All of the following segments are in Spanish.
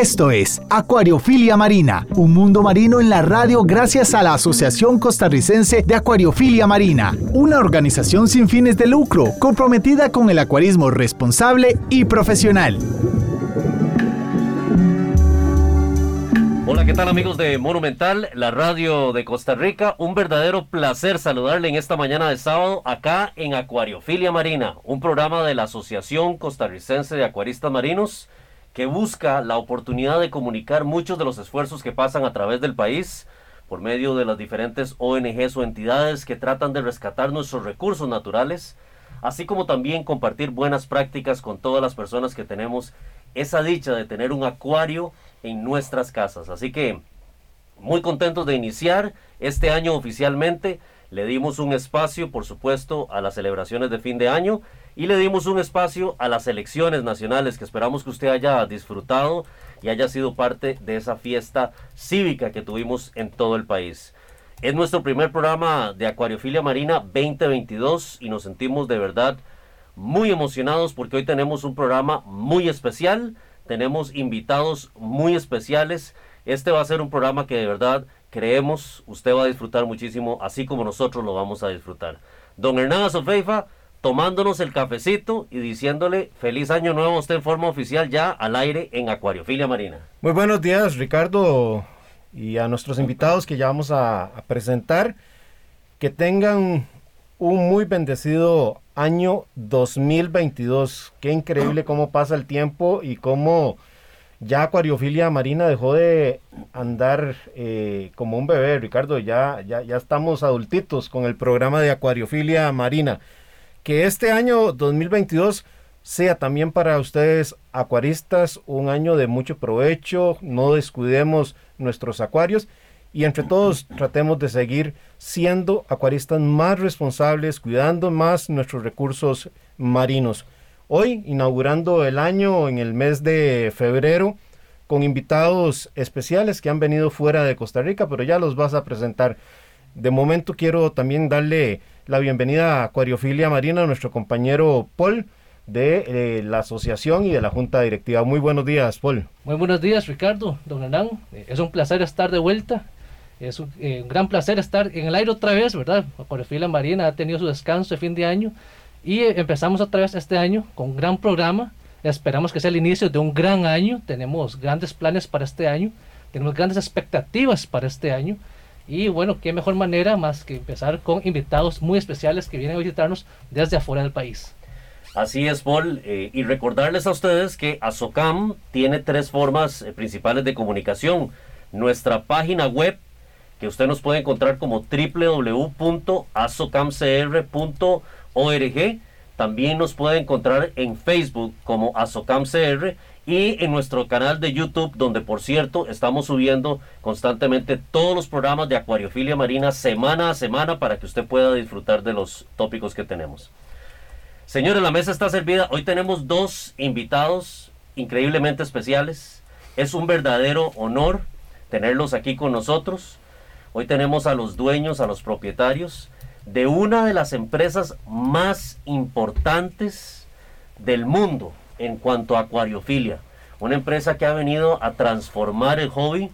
Esto es Acuariofilia Marina, un mundo marino en la radio gracias a la Asociación Costarricense de Acuariofilia Marina, una organización sin fines de lucro comprometida con el acuarismo responsable y profesional. Hola, ¿qué tal amigos de Monumental, la radio de Costa Rica? Un verdadero placer saludarle en esta mañana de sábado acá en Acuariofilia Marina, un programa de la Asociación Costarricense de Acuaristas Marinos que busca la oportunidad de comunicar muchos de los esfuerzos que pasan a través del país por medio de las diferentes ONGs o entidades que tratan de rescatar nuestros recursos naturales, así como también compartir buenas prácticas con todas las personas que tenemos esa dicha de tener un acuario en nuestras casas. Así que muy contentos de iniciar este año oficialmente. Le dimos un espacio, por supuesto, a las celebraciones de fin de año y le dimos un espacio a las elecciones nacionales que esperamos que usted haya disfrutado y haya sido parte de esa fiesta cívica que tuvimos en todo el país. Es nuestro primer programa de Acuariofilia Marina 2022 y nos sentimos de verdad muy emocionados porque hoy tenemos un programa muy especial, tenemos invitados muy especiales. Este va a ser un programa que de verdad creemos usted va a disfrutar muchísimo, así como nosotros lo vamos a disfrutar. Don Hernán Sofeifa, tomándonos el cafecito y diciéndole feliz año nuevo a usted en forma oficial ya al aire en Acuariofilia Marina. Muy buenos días Ricardo y a nuestros invitados que ya vamos a, presentar. Que tengan un muy bendecido año 2022. Qué increíble cómo pasa el tiempo y cómo ya Acuariofilia Marina dejó de andar eh, como un bebé, Ricardo. Ya, ya, ya estamos adultitos con el programa de Acuariofilia Marina que este año 2022 sea también para ustedes acuaristas un año de mucho provecho, no descuidemos nuestros acuarios y entre todos tratemos de seguir siendo acuaristas más responsables, cuidando más nuestros recursos marinos. Hoy, inaugurando el año en el mes de febrero, con invitados especiales que han venido fuera de Costa Rica, pero ya los vas a presentar. De momento quiero también darle la bienvenida a Acuariofilia Marina nuestro compañero Paul de eh, la asociación y de la junta directiva. Muy buenos días, Paul. Muy buenos días, Ricardo, don Hernán. Eh, es un placer estar de vuelta. Es eh, un, gran placer estar en el aire otra vez, ¿verdad? Acuariofilia Marina ha tenido su descanso de fin de año y empezamos otra vez este año con un gran programa. Esperamos que sea el inicio de un gran año. Tenemos grandes planes para este año. Tenemos grandes expectativas para este año. Y bueno, qué mejor manera más que empezar con invitados muy especiales que vienen a visitarnos desde afuera del país. Así es, Paul. Eh, y recordarles a ustedes que Azocam tiene tres formas eh, principales de comunicación. Nuestra página web, que usted nos puede encontrar como www.azocamcr.org. También nos puede encontrar en Facebook como AZOCAMCR y en nuestro canal de YouTube, donde por cierto estamos subiendo constantemente todos los programas de acuariofilia marina semana a semana para que usted pueda disfrutar de los tópicos que tenemos. Señores, la mesa está servida. Hoy tenemos dos invitados increíblemente especiales. Es un verdadero honor tenerlos aquí con nosotros. Hoy tenemos a los dueños, a los propietarios de una de las empresas más importantes del mundo en cuanto a acuariofilia. Una empresa que ha venido a transformar el hobby,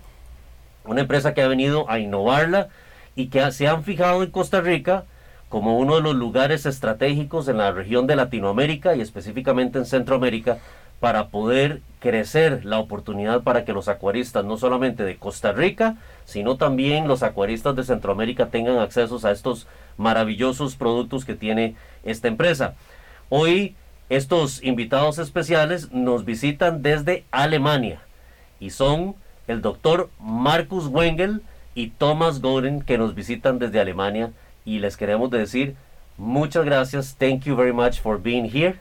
una empresa que ha venido a innovarla y que se han fijado en Costa Rica como uno de los lugares estratégicos en la región de Latinoamérica y específicamente en Centroamérica para poder crecer la oportunidad para que los acuaristas, no solamente de Costa Rica, sino también los acuaristas de Centroamérica tengan acceso a estos maravillosos productos que tiene esta empresa. Hoy estos invitados especiales nos visitan desde Alemania y son el doctor Marcus Wengel y Thomas Golden que nos visitan desde Alemania y les queremos decir muchas gracias. Thank you very much for being here.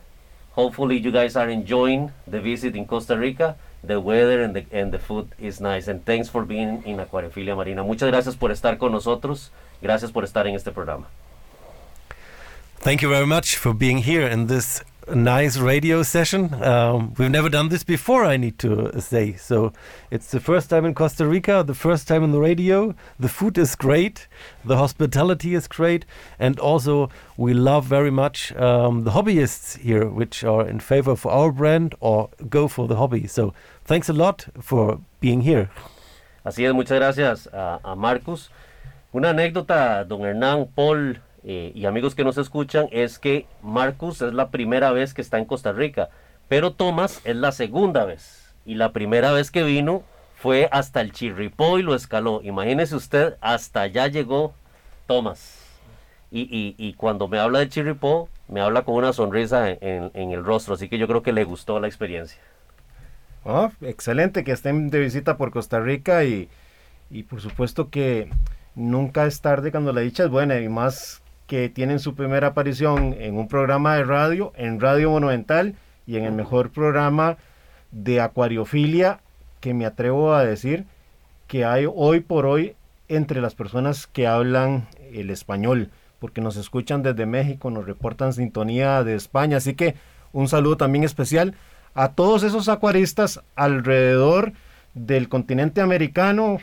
Hopefully you guys are enjoying the visit in Costa Rica. The weather and the, and the food is nice. And thanks for being in Aquariofilia Marina. Muchas gracias por estar con nosotros. Gracias por estar en este programa. Thank you very much for being here in this nice radio session. Um, we've never done this before, I need to say. So it's the first time in Costa Rica, the first time on the radio. The food is great, the hospitality is great, and also we love very much um, the hobbyists here, which are in favor for our brand or go for the hobby. So thanks a lot for being here. Así es, muchas gracias a, a Marcus. Una anécdota, don Hernán, Paul eh, y amigos que nos escuchan, es que Marcus es la primera vez que está en Costa Rica, pero Tomás es la segunda vez. Y la primera vez que vino fue hasta el Chirripó y lo escaló. Imagínese usted, hasta allá llegó Tomás. Y, y, cuando me habla de Chirripó, me habla con una sonrisa en, en- en el rostro, así que yo creo que le gustó la experiencia. Ah, excelente que estén de visita por Costa Rica y, y por supuesto que nunca es tarde cuando la dicha es buena y más que tienen su primera aparición en un programa de radio, en Radio Monumental y en el mejor programa de acuariofilia que me atrevo a decir que hay hoy por hoy entre las personas que hablan el español, porque nos escuchan desde México, nos reportan sintonía de España, así que un saludo también especial a todos esos acuaristas alrededor del continente americano,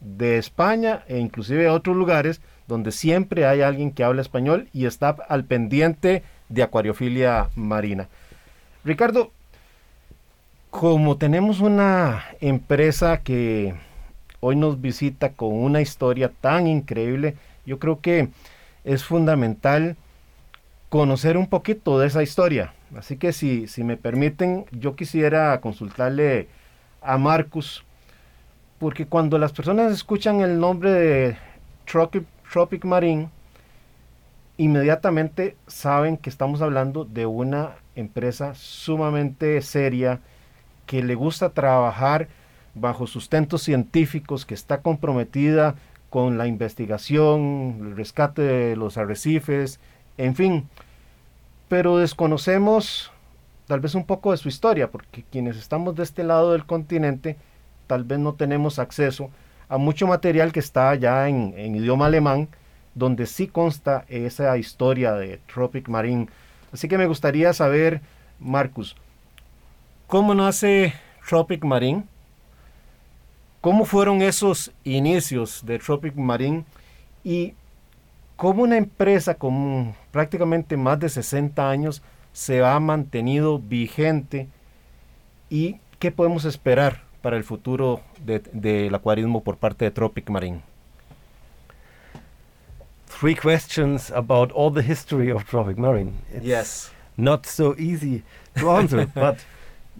de España e inclusive de otros lugares donde siempre hay alguien que habla español y está al pendiente de acuariofilia marina. Ricardo, como tenemos una empresa que hoy nos visita con una historia tan increíble, yo creo que es fundamental conocer un poquito de esa historia. Así que si, si me permiten, yo quisiera consultarle a Marcus, porque cuando las personas escuchan el nombre de Tropic, Tropic Marine, inmediatamente saben que estamos hablando de una empresa sumamente seria, que le gusta trabajar bajo sustentos científicos, que está comprometida con la investigación, el rescate de los arrecifes, en fin. Pero desconocemos tal vez un poco de su historia, porque quienes estamos de este lado del continente, tal vez no tenemos acceso a mucho material que está ya en, en idioma alemán, donde sí consta esa historia de Tropic Marine. Así que me gustaría saber, Marcus, ¿cómo nace Tropic Marine? ¿Cómo fueron esos inicios de Tropic Marine? Y cómo una empresa con prácticamente más de 60 años se ha mantenido vigente y qué podemos esperar para el futuro de- del acuarismo por parte de Tropic Marine. Three questions about all the history of Tropic Marine. It's not so easy to answer, but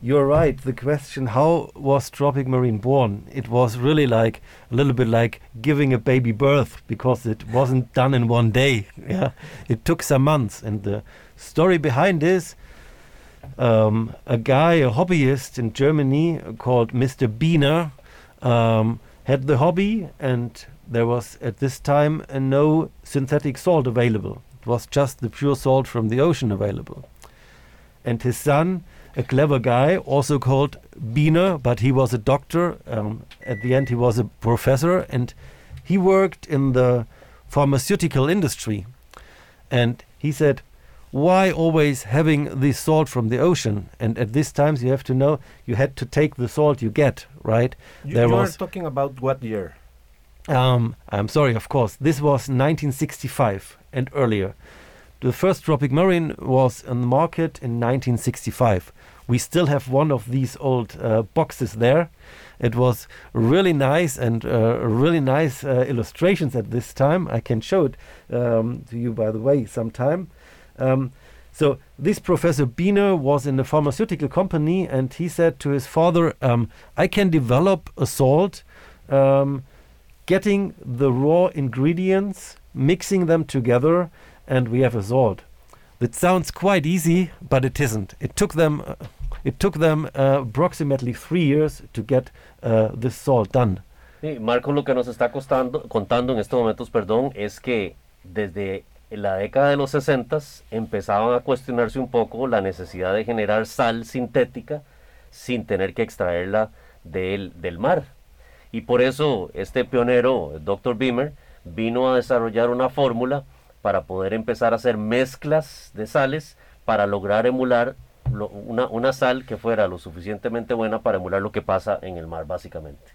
you're right. The question, how was Tropic Marine born? It was really like a little bit like giving a baby birth because it wasn't done in one day. Yeah, it took some months, and the story behind is um, a guy, a hobbyist in Germany called Mr. Biener, um, had the hobby, and there was at this time uh, no synthetic salt available. It was just the pure salt from the ocean available. And his son, a clever guy, also called Biener, but he was a doctor. Um, at the end, he was a professor, and he worked in the pharmaceutical industry. And he said, why always having the salt from the ocean? And at this times, you have to know you had to take the salt you get, right? You, There you are talking about what year? Um, I'm sorry, of course. This was 1965 and earlier. The first Tropic Marine was on the market in 1965. We still have one of these old uh, boxes there. It was really nice and uh, really nice uh, illustrations at this time. I can show it um, to you, by the way, sometime. Um, so this Professor Biener was in a pharmaceutical company, and he said to his father, um, "I can develop a salt." Um, getting the raw ingredients, mixing them together, and we have a salt. That sounds quite easy, but it isn't. It took them, uh, it took them uh, approximately three years to get uh, this salt done. Sí, Marco lo que nos está costando, contando en estos momentos, perdón, es que desde la década de los 60 empezaban a cuestionarse un poco la necesidad de generar sal sintética sin tener que extraerla del, del mar. Y por eso este pionero, el Dr. Beamer, vino a desarrollar una fórmula para poder empezar a hacer mezclas de sales para lograr emular una, una sal que fuera lo suficientemente buena para emular lo que pasa en el mar, básicamente.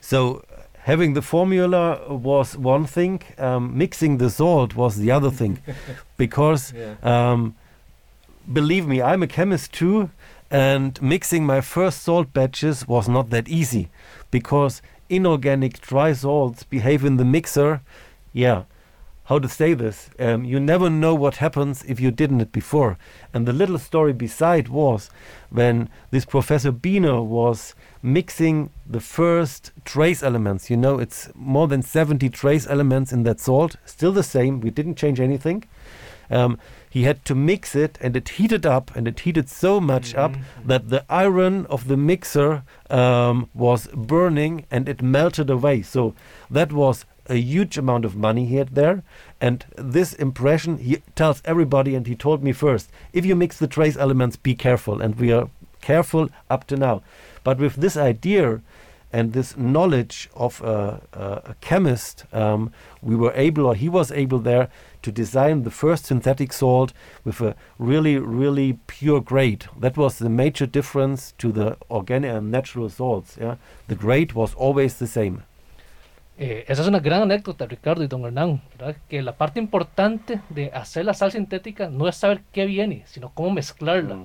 So, having the formula was one thing, um, mixing the salt was the other thing. because, yeah. um, believe me, I'm a chemist too, and mixing my first salt batches was not that easy because inorganic dry salts behave in the mixer. Yeah, how to say this? Um, you never know what happens if you didn't it before. And the little story beside was when this Professor Biener was mixing the first trace elements. You know, it's more than 70 trace elements in that salt, still the same. We didn't change anything. Um, he had to mix it and it heated up and it heated so much mm-hmm. up that the iron of the mixer um, was burning and it melted away. So that was a huge amount of money he had there. And this impression, he tells everybody, and he told me first if you mix the trace elements, be careful. And we are careful up to now. But with this idea and this knowledge of a, a, a chemist, um, we were able, or he was able there, to design the first synthetic salt with a really, really pure grade. That was the major difference to the organic and natural salts. Yeah, the grade was always the same. Eh, esa es una gran anécdota, Ricardo y don Hernán, que la parte importante de hacer la sal sintética no es saber qué viene, sino cómo mezclarla.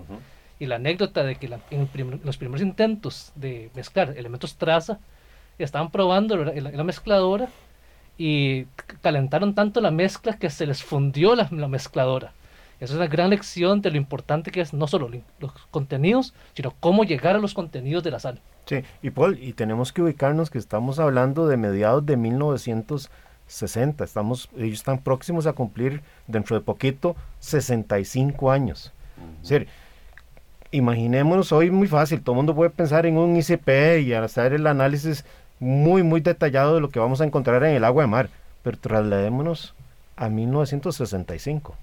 Y la anécdota de que en los primeros intentos de mezclar elementos traza, estaban probando la, la, mezcladora y calentaron tanto la mezcla que se les fundió la, la mezcladora. Esa es una gran lección de lo importante que es no solo los contenidos, sino cómo llegar a los contenidos de la sal. Sí, y Paul, y tenemos que ubicarnos que estamos hablando de mediados de 1960, estamos, ellos están próximos a cumplir dentro de poquito 65 años. Es decir, imaginémonos hoy muy fácil, todo el mundo puede pensar en un ICP y hacer el análisis muy, muy detallado de lo que vamos a encontrar en el agua de mar, pero trasladémonos a 1965.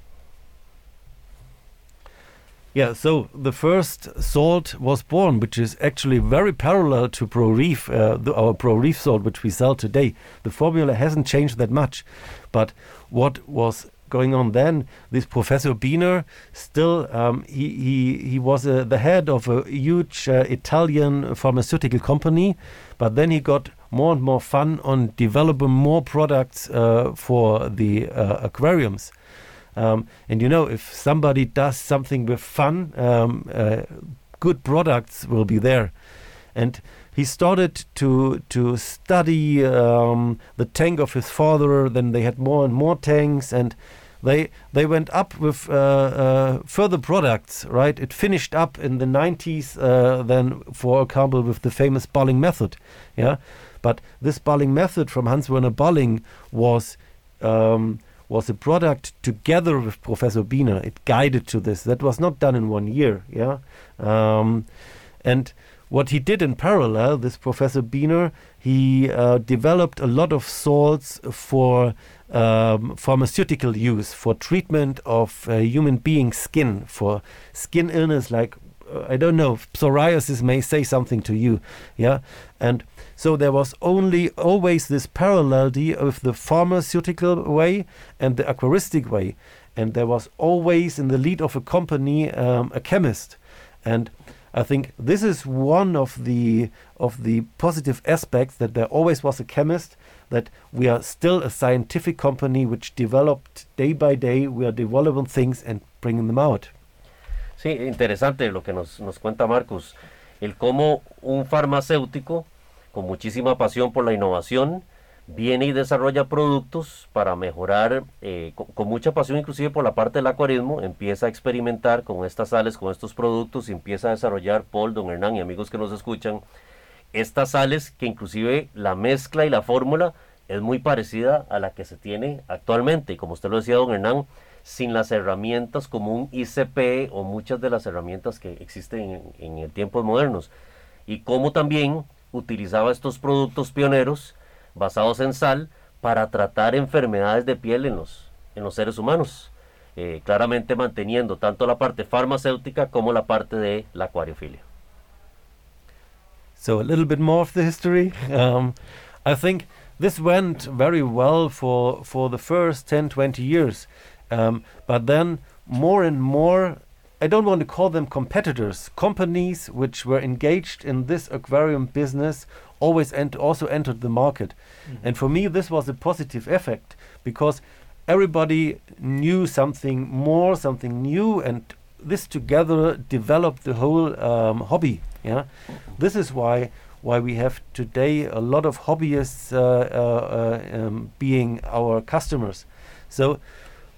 Yeah, so the first salt was born, which is actually very parallel to Pro Reef, uh, our Pro Reef salt, which we sell today. The formula hasn't changed that much, but what was going on then? This Professor Biener, still, um, he, he, he was uh, the head of a huge uh, Italian pharmaceutical company, but then he got more and more fun on developing more products uh, for the uh, aquariums. Um, and you know, if somebody does something with fun, um, uh, good products will be there. And he started to to study um, the tank of his father. Then they had more and more tanks, and they they went up with uh, uh, further products. Right, it finished up in the 90s. Uh, then, for example, with the famous Bolling method. Yeah, but this Bolling method from Hans Werner Bolling was. Um, was a product together with Professor Biener. It guided to this. That was not done in one year. Yeah, um, and what he did in parallel, this Professor Biener, he uh, developed a lot of salts for um, pharmaceutical use, for treatment of uh, human being skin, for skin illness like uh, I don't know, psoriasis may say something to you, yeah, and so there was only always this parallelity of the pharmaceutical way and the aquaristic way. And there was always in the lead of a company um, a chemist. And I think this is one of the of the positive aspects that there always was a chemist, that we are still a scientific company which developed day by day, we are developing things and bringing them out. Sí, interesante lo que nos, nos cuenta Marcus, el cómo un farmacéutico con muchísima pasión por la innovación, viene y desarrolla productos para mejorar, eh, con, mucha pasión inclusive por la parte del acuarismo, empieza a experimentar con estas sales, con estos productos, y empieza a desarrollar, Paul, Don Hernán y amigos que nos escuchan, estas sales que inclusive la mezcla y la fórmula es muy parecida a la que se tiene actualmente. Como usted lo decía, Don Hernán, sin las herramientas como un ICP o muchas de las herramientas que existen en, en tiempos modernos. Y como también utilizaba estos productos pioneros basados en sal para tratar enfermedades de piel en los, en los seres humanos, eh, claramente manteniendo tanto la parte farmacéutica como la parte de la acuariofilia. So a little bit more of the history. Um, I think this went very well for, for the first 10, 20 years. Um, but then more and more, I don't want to call them competitors, companies which were engaged in this aquarium business always also entered the market. Mm. And for me, this was a positive effect because everybody knew something more, something new, and this together developed the whole um, hobby. Yeah, this is why why we have today a lot of hobbyists uh, uh, uh, um, being our customers. So,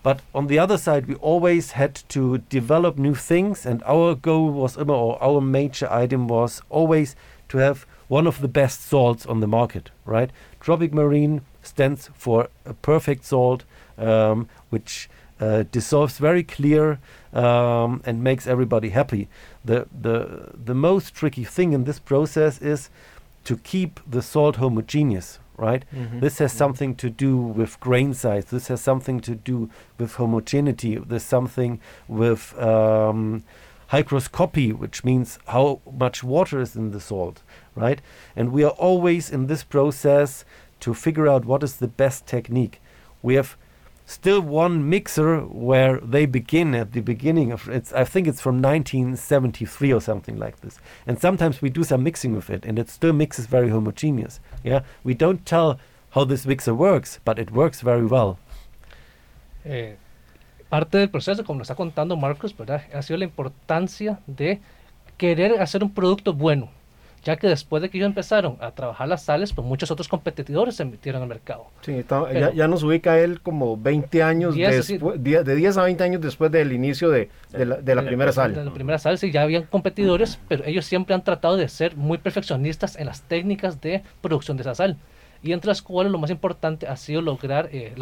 but on the other side, we always had to develop new things, and our goal was, or our major item was always to have one of the best salts on the market, right? Tropic Marine stands for a perfect salt, um, which uh, dissolves very clear um, and makes everybody happy. The, the, the most tricky thing in this process is to keep the salt homogeneous, right? Mm-hmm. This has mm-hmm. something to do with grain size. This has something to do with homogeneity. There's something with um, hygroscopy, which means how much water is in the salt, right? And we are always in this process to figure out what is the best technique. We have still one mixer where they begin at the beginning of it's I think it's from 1973 or something like this. And sometimes we do some mixing with it and it still mixes very homogeneous yeah? We don't tell how this mixer works but it works very well. Eh, parte del proceso como nos está contando Marcos verdad? Ha sido la importancia de querer hacer un producto bueno ya que después de que ellos empezaron a trabajar las sales, pues muchos otros competidores se metieron al mercado. Sí, ya, nos ubica él como 20 años, después, de 10 a 20 años después del inicio de, la, primera sal. De la primera sal, sí, ya habían competidores, pero ellos siempre han tratado de ser muy perfeccionistas en las técnicas de producción de esa sal. Y entre las cuales lo más importante ha sido lograr eh,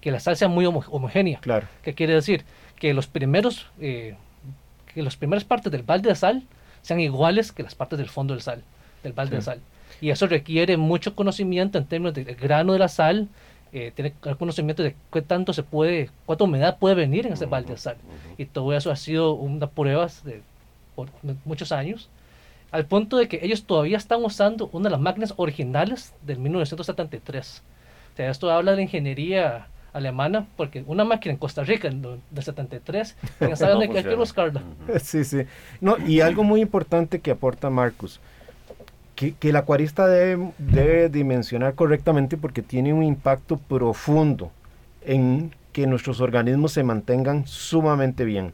que la sal sea muy homogénea. Claro. ¿Qué quiere decir? Que los primeros, eh, que las primeras partes del balde de sal sean iguales que las partes del fondo del sal, del balde de sal. Y eso requiere mucho conocimiento en términos del grano de la sal, eh, tiene conocimiento de qué tanto se puede, cuánta humedad puede venir en ese balde de sal. Y todo eso ha sido una prueba de, por muchos años, al punto de que ellos todavía están usando una de las máquinas originales del 1973. O sea, esto habla de ingeniería alemana, porque una máquina en Costa Rica en, de 73, ya saben no, que hay que buscarla. Sí, sí. No, y algo muy importante que aporta Marcus, que, que el acuarista debe, debe dimensionar correctamente porque tiene un impacto profundo en que nuestros organismos se mantengan sumamente bien.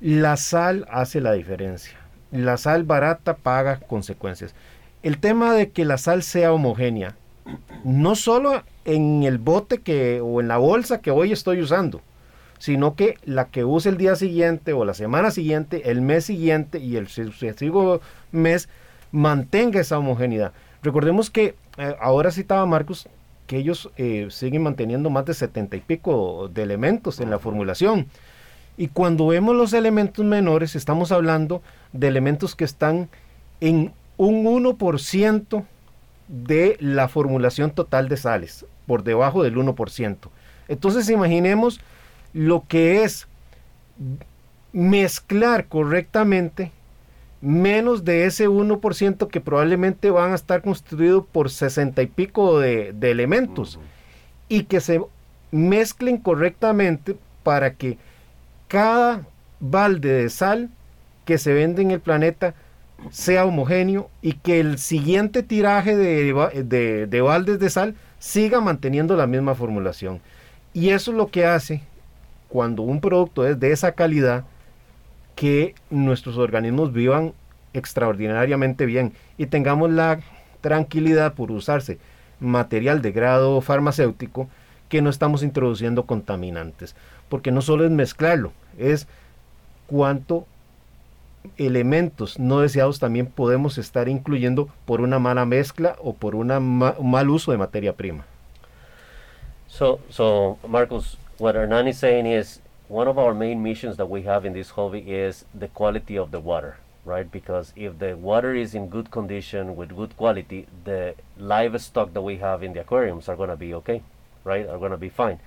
La sal hace la diferencia. La sal barata paga consecuencias. El tema de que la sal sea homogénea, no solo en el bote que o en la bolsa que hoy estoy usando, sino que la que use el día siguiente o la semana siguiente, el mes siguiente y el sucesivo mes mantenga esa homogeneidad. Recordemos que eh, ahora citaba Marcos que ellos eh, siguen manteniendo más de setenta y pico de elementos en la formulación. Y cuando vemos los elementos menores, estamos hablando de elementos que están en un 1% de la formulación total de sales, por debajo del 1%. Entonces imaginemos lo que es mezclar correctamente menos de ese 1% que probablemente van a estar constituidos por 60 y pico de, elementos y que se mezclen correctamente para que cada balde de sal que se vende en el planeta sea homogéneo y que el siguiente tiraje de, de, baldes de sal siga manteniendo la misma formulación. Y eso es lo que hace cuando un producto es de esa calidad que nuestros organismos vivan extraordinariamente bien y tengamos la tranquilidad por usarse material de grado farmacéutico que no estamos introduciendo contaminantes. Porque no solo es mezclarlo, es cuánto elementos no deseados también podemos estar incluyendo por una mala mezcla o por una ma un mal uso de materia prima. So, so Marcos, what Hernan is saying is one of our main missions that we have in this hobby is the quality of the water, right? Because if the water is in good condition with good quality, the livestock that we have in the aquariums are going to be okay, right? Are going to be fine.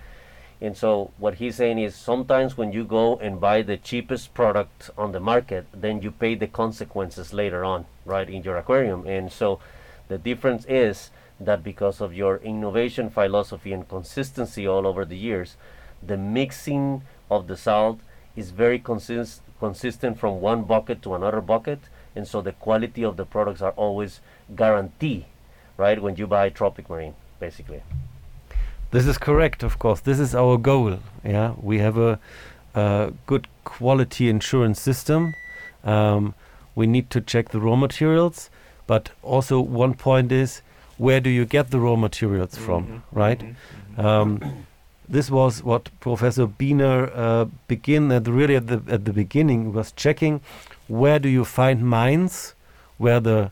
And so what he's saying is sometimes when you go and buy the cheapest product on the market, then you pay the consequences later on, right, in your aquarium. And so the difference is that because of your innovation philosophy and consistency all over the years, the mixing of the salt is very consist consistent from one bucket to another bucket, and so the quality of the products are always guaranteed, right? When you buy Tropic Marine, basically. This is correct, of course. This is our goal. Yeah, we have a, a good quality insurance system. Um, we need to check the raw materials, but also one point is where do you get the raw materials mm -hmm. from, right? Mm -hmm. um, this was what Professor Biener uh, begin at really at the at the beginning was checking where do you find mines where the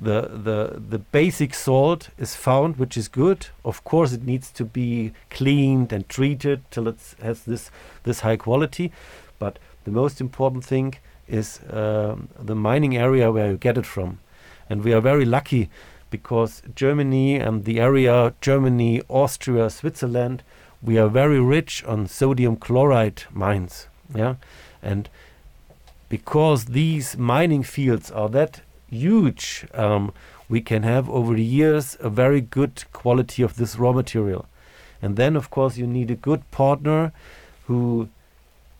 the the the basic salt is found, which is good. Of course, it needs to be cleaned and treated till it has this this high quality. But the most important thing is um, the mining area where you get it from, and we are very lucky because Germany and the area Germany, Austria, Switzerland we are very rich on sodium chloride mines. Yeah, and because these mining fields are that huge, um, we can have over the years a very good quality of this raw material. And then, of course, you need a good partner who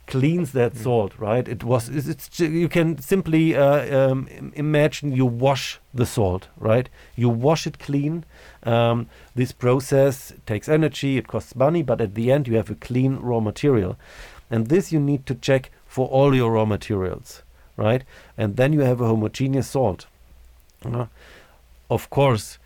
cleans that mm. salt, right? It was it's, it's you can simply uh, um, imagine you wash the salt, right? You wash it clean. Um, this process takes energy, it costs money, but at the end you have a clean raw material, and this you need to check for all your raw materials, right? And then you have a homogeneous salt. Uh, of course,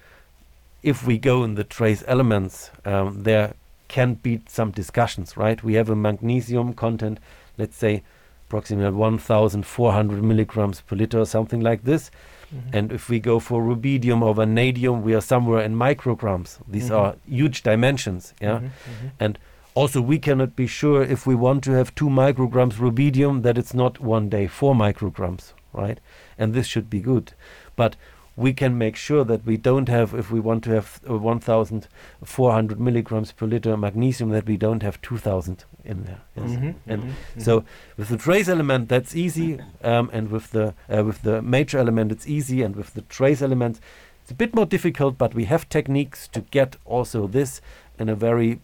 if we go in the trace elements, um, there can be some discussions, right? We have a magnesium content, let's say approximately 1,400 milligrams per liter or something like this. Mm-hmm. And if we go for rubidium or vanadium, we are somewhere in micrograms. These mm-hmm. are huge dimensions, yeah. Mm-hmm. mm-hmm. And also, we cannot be sure if we want to have two micrograms rubidium that it's not one day four micrograms, right? And this should be good. But we can make sure that we don't have, if we want to have uh, 1,400 milligrams per liter magnesium, that we don't have 2,000 in there. Yes. Mm-hmm, and mm-hmm, so mm-hmm. with the trace element, that's easy, um, and with the uh, with the major element, it's easy, and with the trace elements, it's a bit more difficult. But we have techniques to get also this in a very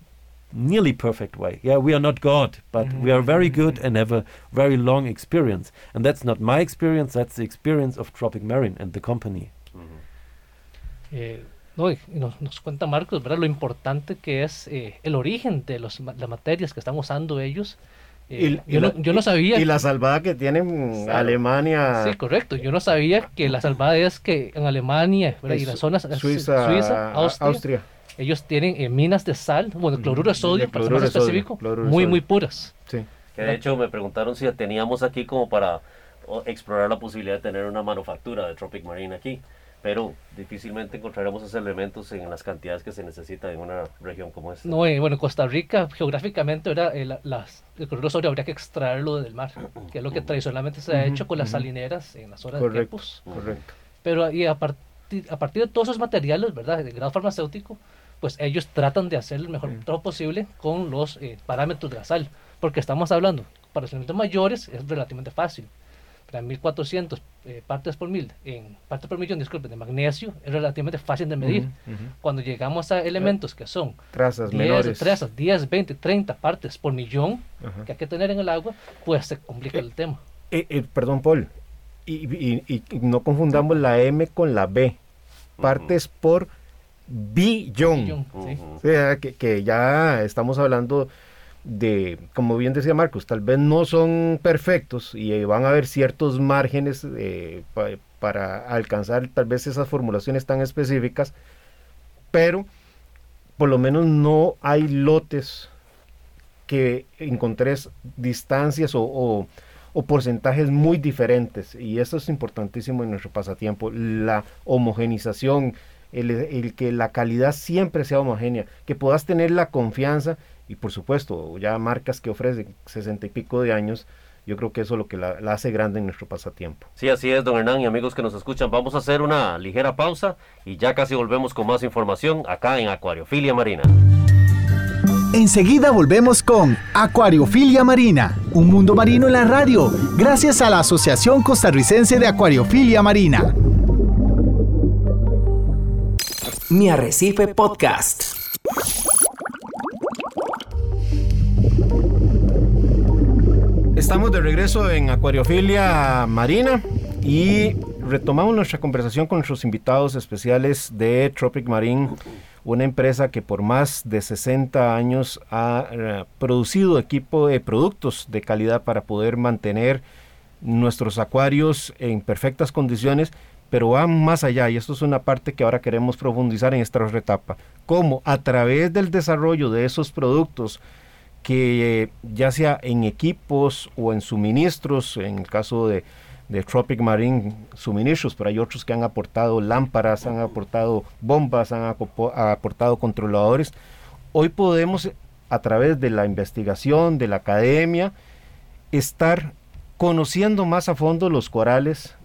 nearly perfect way. Yeah, we are not God, but mm-hmm. we are very good mm-hmm. and have a very long experience. And that's not my experience, that's the experience of Tropic Marine and the company. Eh, no, y nos, nos, cuenta Marcos, ¿verdad? Lo importante que es eh, el origen de los, las materias que están usando ellos. Eh, y, yo, no, yo, no, sabía. Y la salvada que tienen Alemania. Sí, correcto. Yo no sabía que la salvada es que en Alemania y las zonas Suiza, Suiza Austria, ellos tienen minas de sal, bueno, cloruro de sodio, para ser más específico, muy, muy puras. Sí. Que de hecho me preguntaron si teníamos aquí como para explorar la posibilidad de tener una manufactura de Tropic Marine aquí pero difícilmente encontraremos esos elementos en las cantidades que se necesita en una región como esta. No, eh, bueno, Costa Rica geográficamente era el, eh, las, el cloruro sodio habría que extraerlo del mar, que es lo que tradicionalmente se ha hecho con las salineras en las zonas de Quepus. Correcto. Pero y a, partir, a partir de todos esos materiales, ¿verdad? De grado farmacéutico, pues ellos tratan de hacer el mejor trabajo posible con los eh, parámetros de la sal, porque estamos hablando, para los elementos mayores es relativamente fácil. para 1400 eh, partes por mil, en partes por millón, disculpen, de magnesio, es relativamente fácil de medir. Cuando llegamos a elementos que son trazas 10, menores, trazas, 10, 20, 30 partes por millón que hay que tener en el agua, pues se complica el tema. Eh, eh, perdón, Paul, y, no confundamos la M con la B. Partes por billón. O sea, que, que ya estamos hablando de, como bien decía Marcos, tal vez no son perfectos y van a haber ciertos márgenes eh, para alcanzar tal vez esas formulaciones tan específicas, pero por lo menos no hay lotes que encontres distancias o, porcentajes muy diferentes. Y eso es importantísimo en nuestro pasatiempo, la homogenización, el, el, que la calidad siempre sea homogénea, que puedas tener la confianza y por supuesto ya marcas que ofrecen sesenta y pico de años, yo creo que eso es lo que la, hace grande en nuestro pasatiempo. Sí, así es, don Hernán y amigos que nos escuchan. Vamos a hacer una ligera pausa y ya casi volvemos con más información acá en Acuariofilia Marina. Enseguida volvemos con Acuariofilia Marina, un mundo marino en la radio, gracias a la Asociación Costarricense de Acuariofilia Marina. Mi Arrecife Podcast. Estamos de regreso en Acuariofilia Marina y retomamos nuestra conversación con nuestros invitados especiales de Tropic Marine, una empresa que por más de 60 años ha eh, producido equipo de productos de calidad para poder mantener nuestros acuarios en perfectas condiciones, pero van más allá y esto es una parte que ahora queremos profundizar en esta otra etapa, cómo a través del desarrollo de esos productos que ya sea en equipos o en suministros, en el caso de, Tropic Marine suministros, pero hay otros que han aportado lámparas, han aportado bombas, han aportado controladores. Hoy podemos, a través de la investigación, de la academia, estar conociendo más a fondo los corales,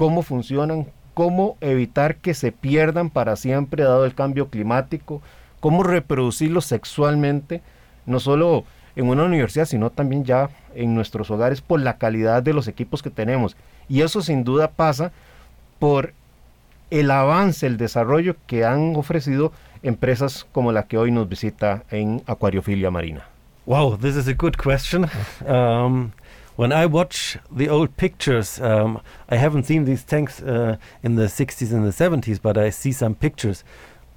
cómo funcionan, cómo evitar que se pierdan para siempre dado el cambio climático, cómo reproducirlos sexualmente, no solo en una universidad, sino también ya en nuestros hogares por la calidad de los equipos que tenemos. Y eso sin duda pasa por el avance, el desarrollo que han ofrecido empresas como la que hoy nos visita en Acuariofilia Marina. Wow, this is a good question. Um, when I watch the old pictures, um, I haven't seen these tanks uh, in the 60s and the 70s, but I see some pictures.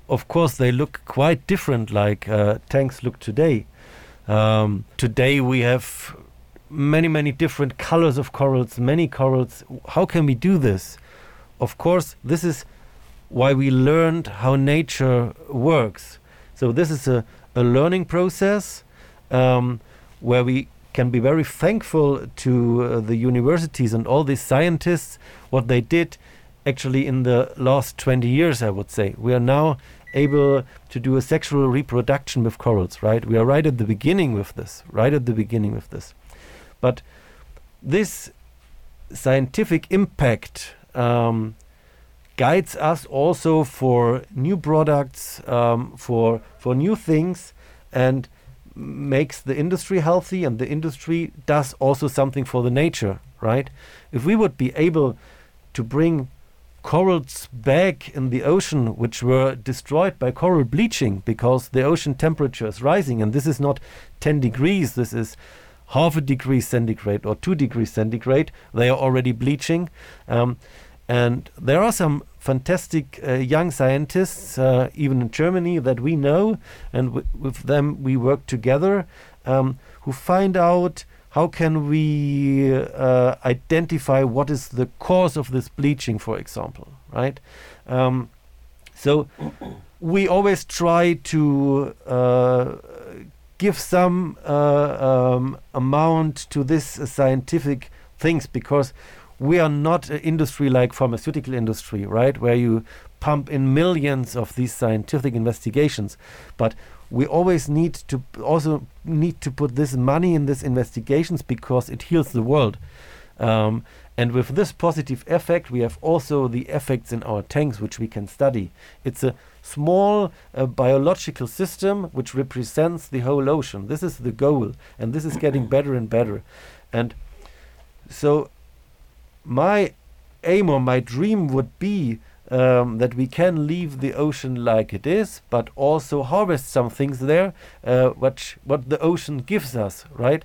Of course, they look quite different like uh, tanks look today. Um, today we have many, many different colors of corals, many corals. How can we do this? Of course, this is why we learned how nature works. So, this is a, a learning process um, where we can be very thankful to uh, the universities and all these scientists, what they did actually in the last 20 years, I would say. We are now able to do a sexual reproduction with corals, right? We are right at the beginning with this, right at the beginning with this. But this scientific impact um, guides us also for new products, um, for for new things, and makes the industry healthy. And the industry does also something for the nature, right? If we would be able to bring corals back in the ocean which were destroyed by coral bleaching because the ocean temperature is rising and this is not 10 degrees this is half a degree centigrade or 2 degrees centigrade they are already bleaching um, and there are some fantastic uh, young scientists uh, even in Germany that we know and with them we work together um, who find out how can we uh, identify what is the cause of this bleaching, for example, right? Um, so we always try to uh, give some uh, um, amount to this scientific things because we are not an industry like pharmaceutical industry, right, where you pump in millions of these scientific investigations, but we always need to also need to put this money in these investigations because it heals the world. Um, and with this positive effect, we have also the effects in our tanks, which we can study. It's a small uh, biological system which represents the whole ocean. This is the goal, and this is getting better and better. And so, my aim or my dream would be um, that we can leave the ocean like it is, but also harvest some things there, uh, which what the ocean gives us, right?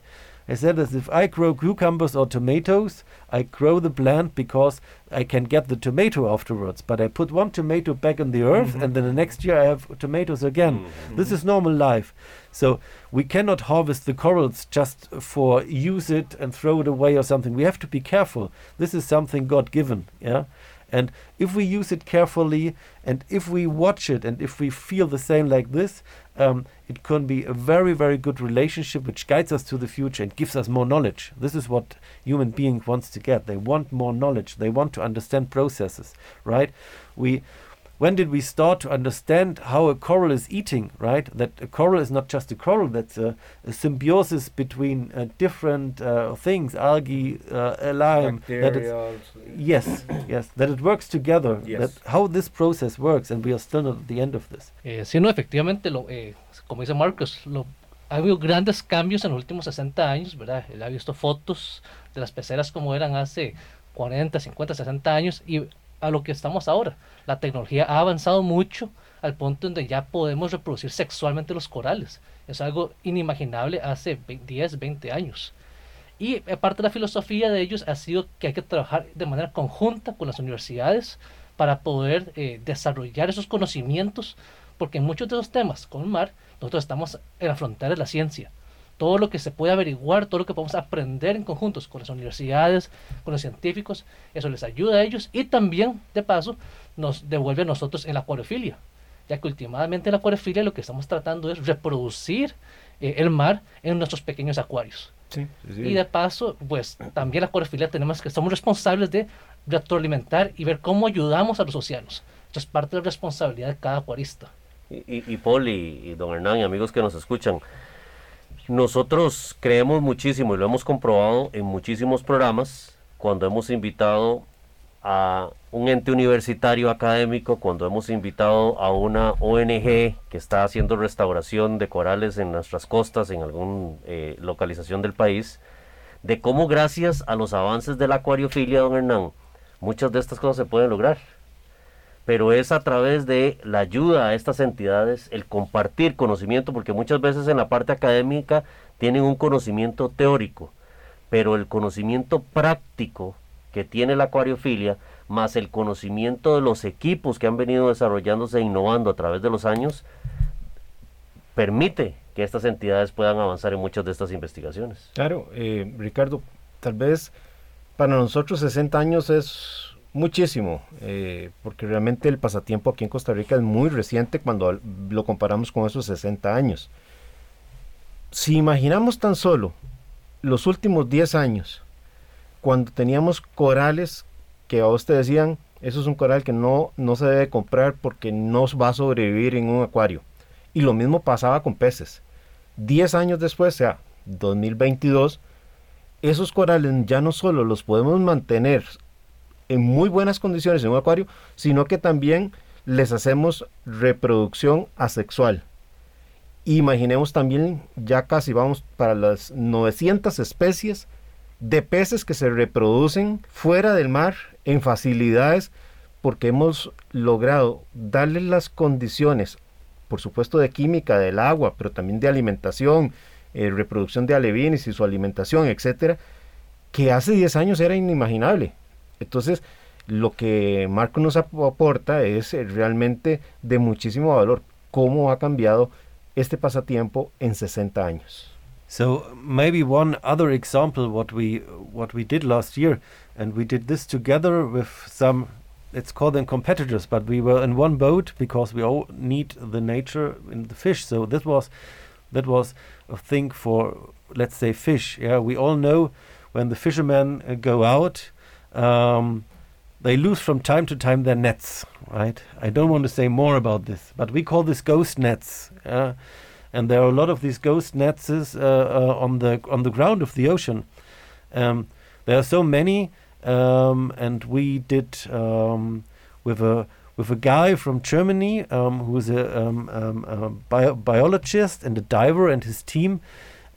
I said as if I grow cucumbers or tomatoes, I grow the plant because I can get the tomato afterwards. But I put one tomato back in the earth, mm -hmm. and then the next year I have tomatoes again. Mm -hmm. This is normal life. So we cannot harvest the corals just for use it and throw it away or something. We have to be careful. This is something God given. Yeah. And if we use it carefully and if we watch it and if we feel the same like this, um, it can be a very, very good relationship which guides us to the future and gives us more knowledge. This is what human beings wants to get. They want more knowledge. They want to understand processes, right? We when did we start to understand how a coral is eating, right? That a coral is not just a coral, that's a, a symbiosis between uh, different uh, things, algae, uh, lime. Bacteria. yes, yes, that it works together, yes. that how this process works, and we are still not at the end of this. Eh, sí, no, efectivamente, lo, eh, como dice Marcos, lo, ha habido grandes cambios en los últimos 60 años, ¿verdad? Él ha visto fotos de las peceras como eran hace 40, 50, 60 años y a lo que estamos ahora. La tecnología ha avanzado mucho al punto donde ya podemos reproducir sexualmente los corales. Es algo inimaginable hace 10, 20 años. Y eh, parte de la filosofía de ellos ha sido que hay que trabajar de manera conjunta con las universidades para poder eh, desarrollar esos conocimientos, porque muchos de los temas con el mar, nosotros estamos en la frontera de la ciencia. Todo lo que se puede averiguar, todo lo que podemos aprender en conjuntos con las universidades, con los científicos, eso les ayuda a ellos y también, de paso, nos devuelve a nosotros en la acuariofilia, ya que últimamente en la acuariofilia lo que estamos tratando es reproducir eh, el mar en nuestros pequeños acuarios. Y de paso, pues también la acuariofilia tenemos que somos responsables de retroalimentar y ver cómo ayudamos a los océanos. Esto es parte de la responsabilidad de cada acuarista. Y, Paul y, don Hernán y amigos que nos escuchan, nosotros creemos muchísimo y lo hemos comprobado en muchísimos programas cuando hemos invitado a un ente universitario académico, cuando hemos invitado a una ONG que está haciendo restauración de corales en nuestras costas, en alguna eh, localización del país, de cómo gracias a los avances de la acuariofilia, don Hernán, muchas de estas cosas se pueden lograr. Pero es a través de la ayuda a estas entidades, el compartir conocimiento, porque muchas veces en la parte académica tienen un conocimiento teórico, pero el conocimiento práctico que tiene la acuariofilia, más el conocimiento de los equipos que han venido desarrollándose e innovando a través de los años, permite que estas entidades puedan avanzar en muchas de estas investigaciones. Claro, eh, Ricardo, tal vez para nosotros 60 años es muchísimo, eh, porque realmente el pasatiempo aquí en Costa Rica es muy reciente cuando lo comparamos con esos 60 años. Si imaginamos tan solo los últimos 10 años, cuando teníamos corales que a usted decían, eso es un coral que no, no se debe comprar porque no va a sobrevivir en un acuario. Y lo mismo pasaba con peces. 10 años después, o sea, 2022, esos corales ya no solo los podemos mantener en muy buenas condiciones en un acuario, sino que también les hacemos reproducción asexual. Imaginemos también, ya casi vamos para las 900 especies de peces que se reproducen fuera del mar en facilidades porque hemos logrado darles las condiciones, por supuesto de química del agua, pero también de alimentación, eh, reproducción de alevines y su alimentación, etcétera, que hace 10 años era inimaginable. Entonces, lo que Marco nos aporta es eh, realmente de muchísimo valor. ¿Cómo ha cambiado este pasatiempo en 60 años? So maybe one other example what we what we did last year, and we did this together with some let's call them competitors, but we were in one boat because we all need the nature in the fish. So this was that was a thing for let's say fish. Yeah, we all know when the fishermen uh, go out, um, they lose from time to time their nets. Right? I don't want to say more about this, but we call this ghost nets. Yeah? And there are a lot of these ghost nets uh, uh, on the on the ground of the ocean. Um, there are so many, um, and we did um, with a with a guy from Germany um, who is a, um, um, a bio biologist and a diver and his team,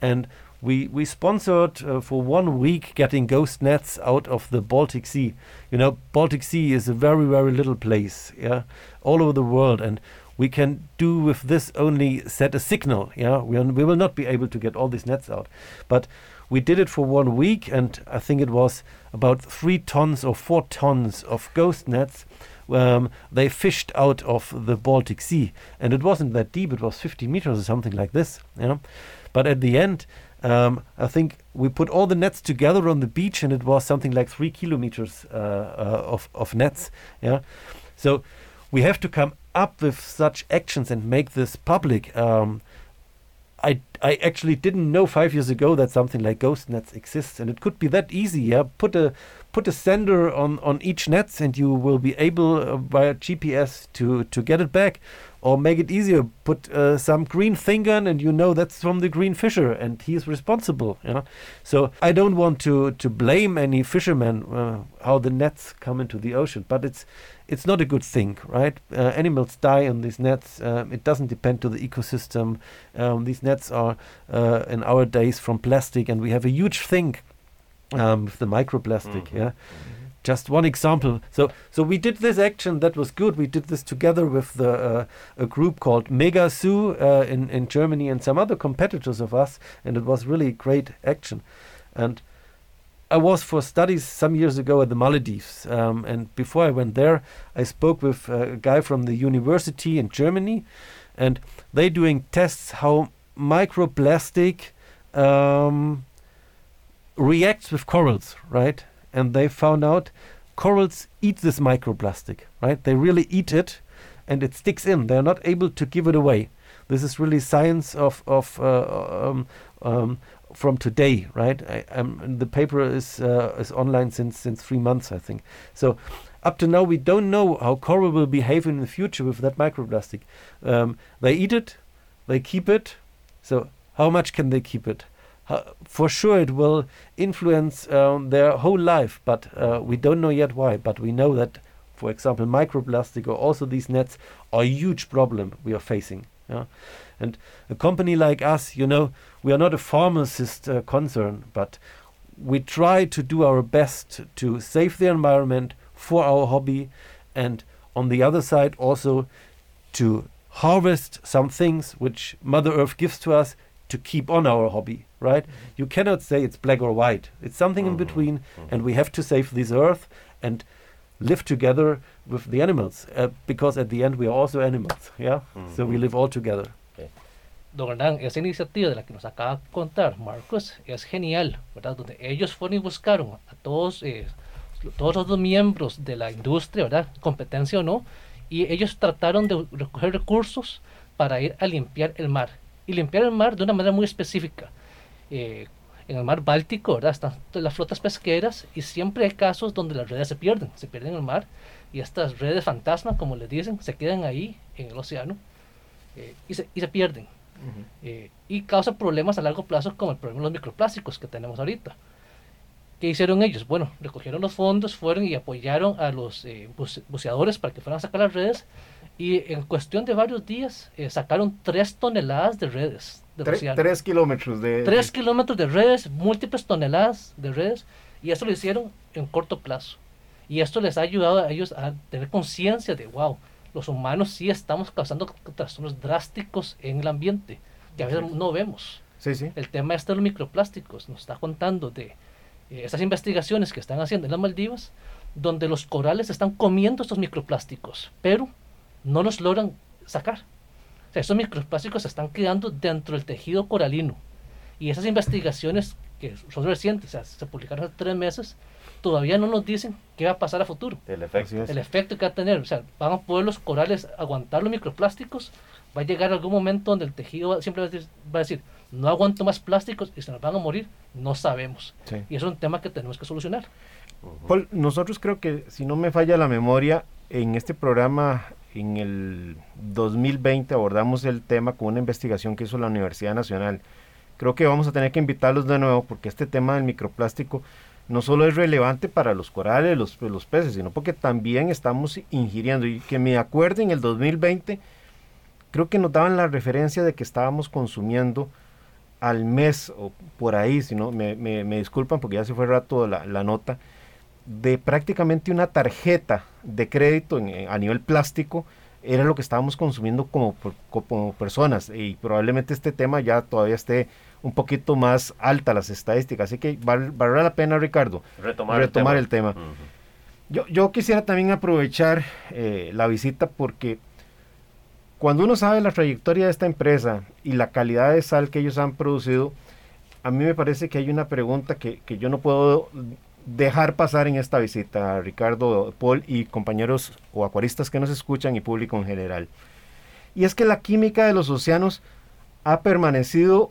and we we sponsored uh, for one week getting ghost nets out of the Baltic Sea. You know, Baltic Sea is a very very little place, yeah, all over the world, and we can do with this only set a signal. Yeah, we we will not be able to get all these nets out, but we did it for one week, and I think it was about three tons or four tons of ghost nets um, they fished out of the Baltic Sea, and it wasn't that deep. It was 50 meters or something like this. You know, but at the end, um, I think we put all the nets together on the beach, and it was something like three kilometers uh, uh, of of nets. Yeah, so we have to come up with such actions and make this public. Um, I I actually didn't know five years ago that something like ghost nets exists, and it could be that easy. Yeah, put a put a sender on on each nets, and you will be able uh, via GPS to to get it back, or make it easier. Put uh, some green thing on, and you know that's from the green fisher, and he is responsible. Yeah, so I don't want to to blame any fishermen uh, how the nets come into the ocean, but it's it's not a good thing, right? Uh, animals die on these nets. Um, it doesn't depend to the ecosystem. Um, these nets are uh, in our days from plastic, and we have a huge thing um, with the microplastic. Mm-hmm. Yeah. Mm-hmm. Just one example. So, so we did this action that was good. We did this together with the uh, a group called Megazoo uh, in in Germany and some other competitors of us, and it was really great action. And I was for studies some years ago at the Maldives, um, and before I went there, I spoke with a guy from the university in Germany, and they doing tests how microplastic um, reacts with corals, right? And they found out corals eat this microplastic, right? They really eat it, and it sticks in. They are not able to give it away. This is really science of of uh, um, um, from today, right? I, um, the paper is uh, is online since since three months, I think. So up to now, we don't know how coral will behave in the future with that microplastic. Um, they eat it, they keep it. So how much can they keep it? For sure, it will influence um, their whole life, but uh, we don't know yet why. But we know that, for example, microplastic or also these nets are a huge problem we are facing. Yeah? And a company like us, you know, we are not a pharmacist uh, concern, but we try to do our best to save the environment for our hobby, and on the other side also to harvest some things which Mother Earth gives to us to keep on our hobby, right? Mm-hmm. You cannot say it's black or white. It's something mm-hmm. in between, mm-hmm. and we have to save this earth and live together with the animals, uh, because at the end we are also animals, yeah? So we live all together. Don Hernán, esa iniciativa de la que nos acaba de contar Marcos es genial, ¿verdad? Donde ellos fueron y buscaron a todos, eh, todos los miembros de la industria, ¿verdad? Competencia o no, y ellos trataron de recoger recursos para ir a limpiar el mar. Y limpiar el mar de una manera muy específica. Eh, en el mar Báltico, ¿verdad? Están las flotas pesqueras y siempre hay casos donde las redes se pierden, se pierden en el mar y estas redes fantasma, como les dicen, se quedan ahí en el océano eh, y, se, y se pierden. Eh, y causa problemas a largo plazo como el problema de los microplásticos que tenemos ahorita. ¿Qué hicieron ellos? Bueno, recogieron los fondos, fueron y apoyaron a los eh, buceadores para que fueran a sacar las redes y en cuestión de varios días eh, sacaron tres toneladas de redes. De tres kilómetros de... Tres kilómetros de redes, múltiples toneladas de redes y eso lo hicieron en corto plazo. Y esto les ha ayudado a ellos a tener conciencia de, wow, los humanos sí estamos causando trastornos drásticos en el ambiente, que a veces no vemos. Sí, sí. El tema este de los microplásticos nos está contando de eh, estas investigaciones que están haciendo en las Maldivas, donde los corales están comiendo estos microplásticos, pero no los logran sacar. O sea, estos microplásticos se están quedando dentro del tejido coralino. Y esas investigaciones que son recientes, o sea, se publicaron hace tres meses, todavía no nos dicen qué va a pasar a futuro. El efecto. El efecto que va a tener. O sea, van a poder los corales aguantar los microplásticos. Va a llegar algún momento donde el tejido siempre va a decir, no aguanto más plásticos y se nos van a morir. No sabemos. Y es un tema que tenemos que solucionar. Paul, nosotros creo que, si no me falla la memoria, en este programa en el 2020 abordamos el tema con una investigación que hizo la Universidad Nacional. Creo que vamos a tener que invitarlos de nuevo porque este tema del microplástico no solo es relevante para los corales, los, los peces, sino porque también estamos ingiriendo. Y que me acuerdo en el 2020, creo que nos daban la referencia de que estábamos consumiendo al mes o por ahí, si no, me, me, disculpan porque ya se fue rato la, la, nota, de prácticamente una tarjeta de crédito a nivel plástico, era lo que estábamos consumiendo como, como personas y probablemente este tema ya todavía esté un poquito más alta las estadísticas. Así que valdrá la pena, Ricardo, retomar, el tema. yo, yo, quisiera también aprovechar eh, la visita porque cuando uno sabe la trayectoria de esta empresa y la calidad de sal que ellos han producido, a mí me parece que hay una pregunta que, que yo no puedo dejar pasar en esta visita, Ricardo, Paul y compañeros o acuaristas que nos escuchan y público en general. Y es que la química de los océanos ha permanecido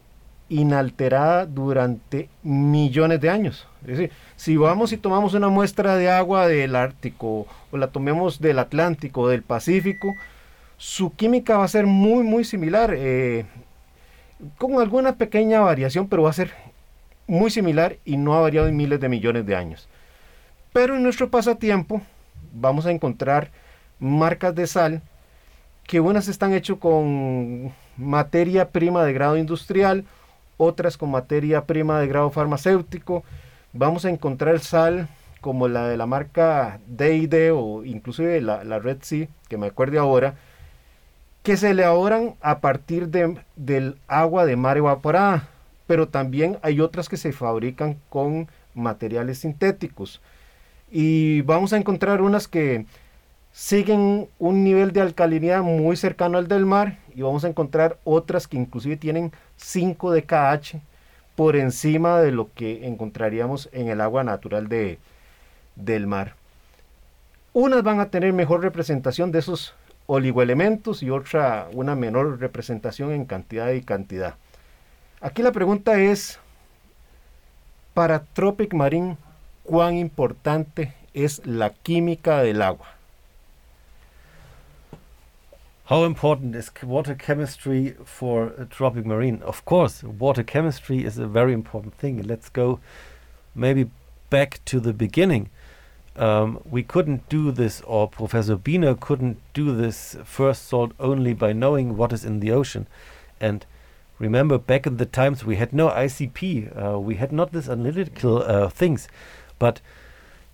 inalterada durante millones de años. Es decir, si vamos y tomamos una muestra de agua del Ártico o la tomemos del Atlántico o del Pacífico, su química va a ser muy, muy similar, eh, con alguna pequeña variación, pero va a ser muy similar y no ha variado en miles de millones de años. Pero en nuestro pasatiempo vamos a encontrar marcas de sal que unas están hechas con materia prima de grado industrial, otras con materia prima de grado farmacéutico. Vamos a encontrar sal como la de la marca D&D o inclusive la, Red Sea, que me acuerde ahora, que se elaboran a partir de, del agua de mar evaporada, pero también hay otras que se fabrican con materiales sintéticos. Y vamos a encontrar unas que siguen un nivel de alcalinidad muy cercano al del mar y vamos a encontrar otras que inclusive tienen 5 de KH por encima de lo que encontraríamos en el agua natural de, del mar. Unas van a tener mejor representación de esos oligoelementos y otra una menor representación en cantidad y cantidad. Aquí la pregunta es, para Tropic Marine, ¿cuán importante es la química del agua? How important is water chemistry for tropic marine? Of course, water chemistry is a very important thing. Let's go maybe back to the beginning. Um, we couldn't do this, or Professor Biener couldn't do this first salt only by knowing what is in the ocean. And remember, back in the times we had no ICP, uh, we had not this analytical uh, things, but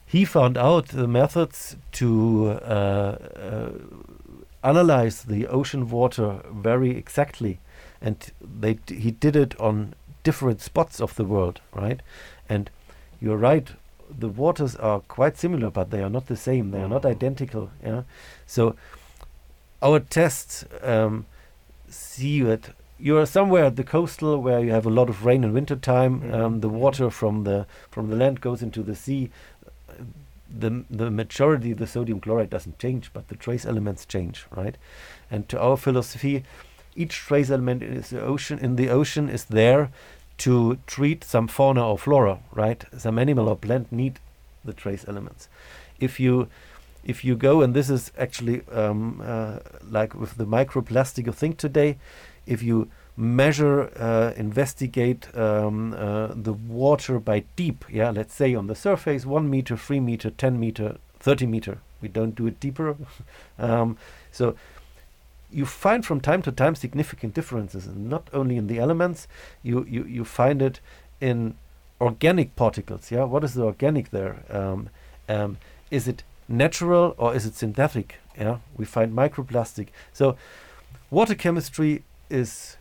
he found out the methods to uh, uh analyze the ocean water very exactly, and they he did it on different spots of the world, right? And you're right the waters are quite similar, but they are not the same. They are not identical. Yeah. So our tests um, see that you are somewhere at the coastal where you have a lot of rain in winter time. Mm. Um, the water from the from the land goes into the sea. The the majority of the sodium chloride doesn't change, but the trace elements change, right? And to our philosophy, each trace element in the ocean in the ocean is there to treat some fauna or flora, right? Some animal or plant need the trace elements. If you if you go and this is actually um, uh, like with the microplastic you think today, if you measure, uh, investigate um, uh, the water by deep, yeah, let's say on the surface, one meter, three meter, ten meter, thirty meter. We don't do it deeper. um, so you find from time to time significant differences, and not only in the elements, you, you, you find it in organic particles. Yeah, what is the organic there? Um, um, is it natural or is it synthetic? Yeah, we find microplastic. So, water chemistry is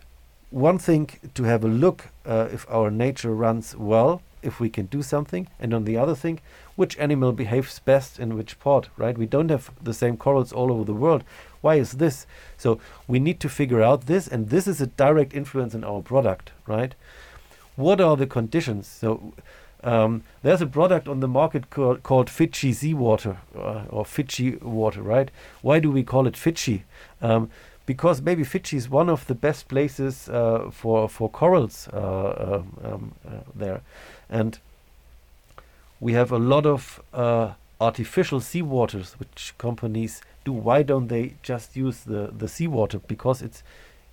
one thing to have a look uh, if our nature runs well, if we can do something, and on the other thing, which animal behaves best in which part, right? We don't have the same corals all over the world. Why is this? So we need to figure out this, and this is a direct influence in our product, right? What are the conditions? So um, there's a product on the market called, called Fiji seawater uh, or Fiji water, right? Why do we call it Fiji? Um, because maybe Fiji is one of the best places uh, for for corals uh, um, um uh, there, and we have a lot of uh, artificial seawaters which companies do. Why don't they just use the, the seawater? Because it's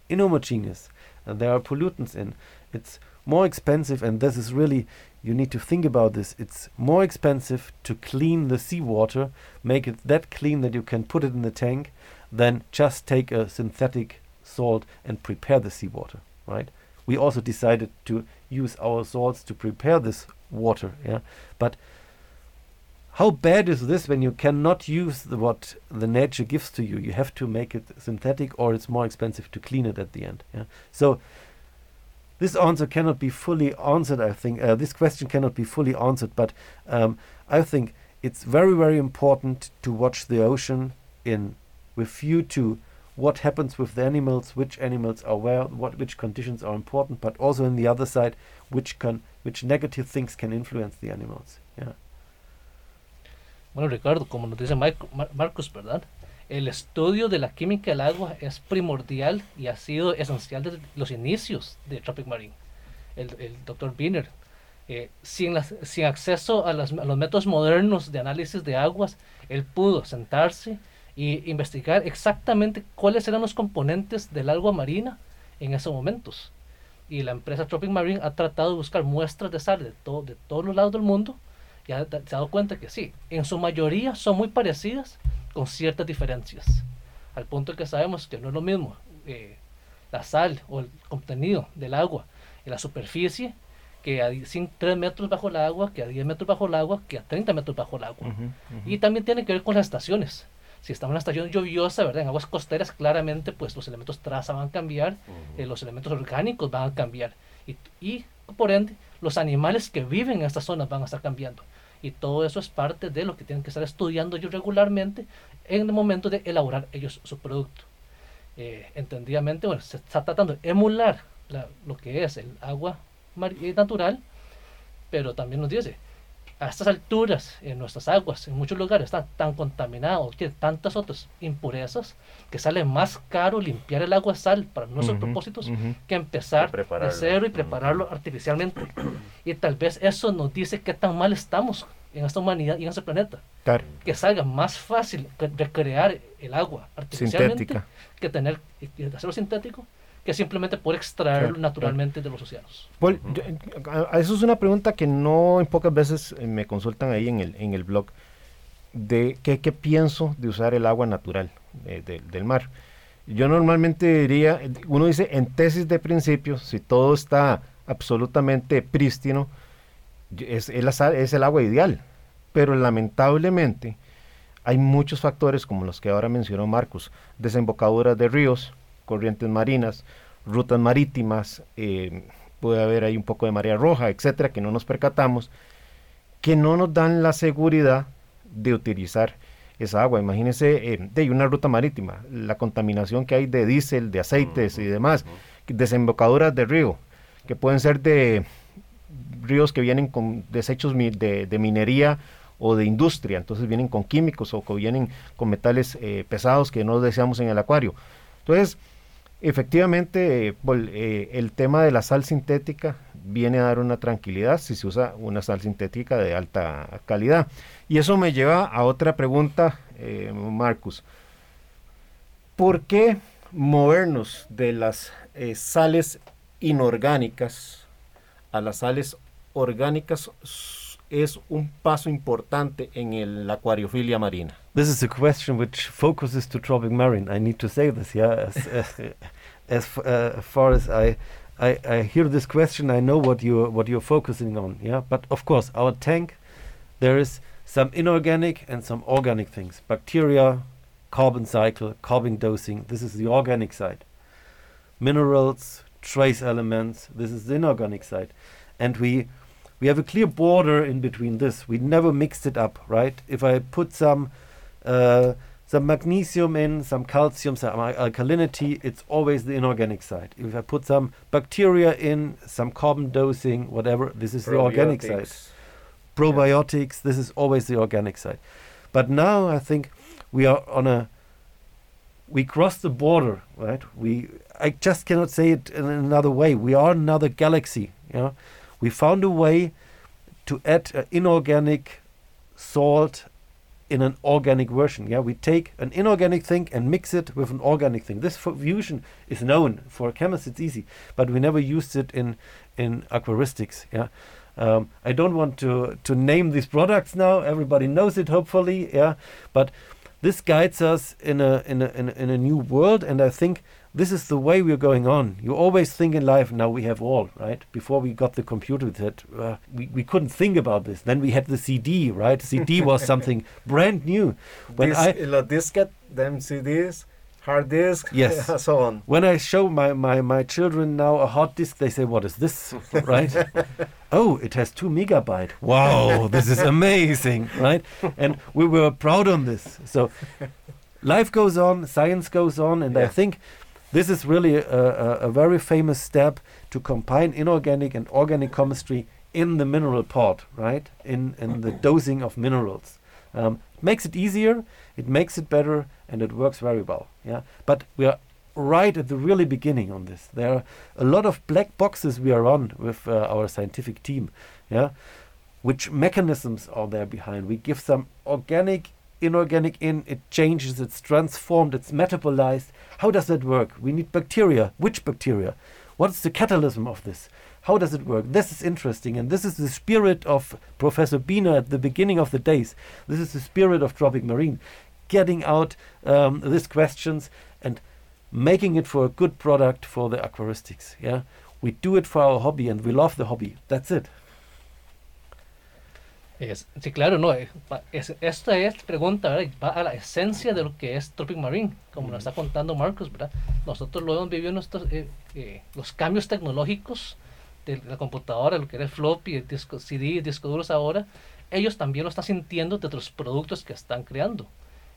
inhomogeneous and there are pollutants in. It's more expensive, and this is really, you need to think about this. It's more expensive to clean the seawater, make it that clean that you can put it in the tank, than just take a synthetic salt and prepare the seawater, right? We also decided to use our salts to prepare this water, yeah. But how bad is this when you cannot use the, what the nature gives to you? You have to make it synthetic, or it's more expensive to clean it at the end. Yeah? So this answer cannot be fully answered. I think uh, this question cannot be fully answered, but um, I think it's very, very important to watch the ocean in with view to what happens with the animals, which animals are where, what which conditions are important, but also on the other side, which can which negative things can influence the animals. Yeah. Bueno, Ricardo, como nos dice Marcos, ¿verdad? El estudio de la química del agua es primordial y ha sido esencial desde los inicios de Tropic Marine. El, el doctor Biner, eh, sin, sin acceso a, los métodos modernos de análisis de aguas, él pudo sentarse e investigar exactamente cuáles eran los componentes del agua marina en esos momentos. Y la empresa Tropic Marine ha tratado de buscar muestras de sal de, todo, de todos los lados del mundo ya se ha dado cuenta que sí, en su mayoría son muy parecidas con ciertas diferencias. Al punto que sabemos que no es lo mismo eh, la sal o el contenido del agua en la superficie que a 3 metros bajo el agua, que a 10 metros bajo el agua, que a 30 metros bajo el agua. Y también tiene que ver con las estaciones. Si estamos en una estación lluviosa, ¿verdad? En aguas costeras, claramente, pues los elementos traza van a cambiar, eh, los elementos orgánicos van a cambiar. Y, y por ende, los animales que viven en estas zonas van a estar cambiando. Y todo eso es parte de lo que tienen que estar estudiando ellos regularmente en el momento de elaborar ellos su producto. Eh, entendidamente, bueno, se está tratando de emular lo que es el agua eh, natural, pero también nos dice, a estas alturas en nuestras aguas, en muchos lugares están tan contaminados, tienen tantas otras impurezas, que sale más caro limpiar el agua sal para nuestros propósitos que empezar de cero y prepararlo artificialmente. Y tal vez eso nos dice qué tan mal estamos en esta humanidad y en este planeta. Que salga más fácil recrear el agua artificialmente que tener que hacerlo sintético que simplemente por extraerlo naturalmente de los océanos. eso es una pregunta que no en pocas veces eh, me consultan ahí en el, en el blog, de qué, qué pienso de usar el agua natural eh, del mar. Yo normalmente diría, uno dice en tesis de principio, si todo está absolutamente prístino, es, es el agua ideal. Pero lamentablemente hay muchos factores como los que ahora mencionó Marcos, desembocaduras de ríos, corrientes marinas, rutas marítimas, eh, puede haber ahí un poco de marea roja, etcétera, que no nos percatamos, que no nos dan la seguridad de utilizar esa agua. Imagínense eh, de una ruta marítima, la contaminación que hay de diésel, de aceites y demás, desembocaduras de río, que pueden ser de ríos que vienen con desechos de, minería o de industria, entonces vienen con químicos o que vienen con metales eh, pesados que no deseamos en el acuario. Entonces, Efectivamente, eh, eh, el tema de la sal sintética viene a dar una tranquilidad si se usa una sal sintética de alta calidad. Y eso me lleva a otra pregunta, eh, Marcus. ¿Por qué movernos de las sales inorgánicas a las sales orgánicas es un paso importante en la acuariofilia marina? This is a question which focuses to tropic marine. I need to say this, yeah. As, uh, far as I, I, I hear this question, I know what you what you're focusing on, yeah. But of course, our tank, there is some inorganic and some organic things. Bacteria, carbon cycle, carbon dosing. This is the organic side. Minerals, trace elements. This is the inorganic side, and we we have a clear border in between this. We never mixed it up, right? If I put some uh, some magnesium in, some calcium, some alkalinity, it's always the inorganic side. If I put some bacteria in, some carbon dosing, whatever, this is the organic side. Probiotics, yeah. this is always the organic side. But now I think we are on a we crossed the border, right? We I just cannot say it in another way. We are another galaxy. You know? We found a way to add inorganic salt in an organic version. Yeah, we take an inorganic thing and mix it with an organic thing. This fusion is known for chemists; it's easy, but we never used it in in aquaristics. Yeah. Um, I don't want to to name these products now. Everybody knows it, hopefully. Yeah, but this guides us in a in a in a, in a new world, and I think this is the way we're going on. You always think in life, now we have all, right? Before we got the computer, that uh, we, we couldn't think about this. Then we had the CD, right? CD was something brand new. When this, I la disket, them CDs, hard disk, yes, so on. When I show my, my, my children now a hard disk, they say, "What is this?" right? oh, it has two megabyte. Wow, this is amazing, right? And we were proud on this. So life goes on, science goes on, and yeah. I think this is really a, a, a very famous step to combine inorganic and organic chemistry in the mineral part, right? In, in the dosing of minerals. Um, makes it easier, it makes it better, and it works very well. Yeah, but we are right at the really beginning on this. There are a lot of black boxes we are on with uh, our scientific team. Yeah, which mechanisms are there behind? We give some organic, inorganic in, it changes, it's transformed, it's metabolized, how does that work? We need bacteria. Which bacteria? What's the catalysm of this? How does it work? This is interesting, and this is the spirit of Professor Biener at the beginning of the days. This is the spirit of Tropic Marine, getting out um, these questions and making it for a good product for the aquaristics. Yeah, we do it for our hobby, and we love the hobby. That's it. Es, sí, claro, no. Eh, es, esta es pregunta, ¿verdad? Va a la esencia de lo que es Tropic Marine, como nos está contando Marcos, ¿verdad? Nosotros lo hemos vivido en nuestros, eh, eh, los cambios tecnológicos de la computadora, lo que era floppy, el disco CD, el disco duros ahora, ellos también lo están sintiendo de otros productos que están creando.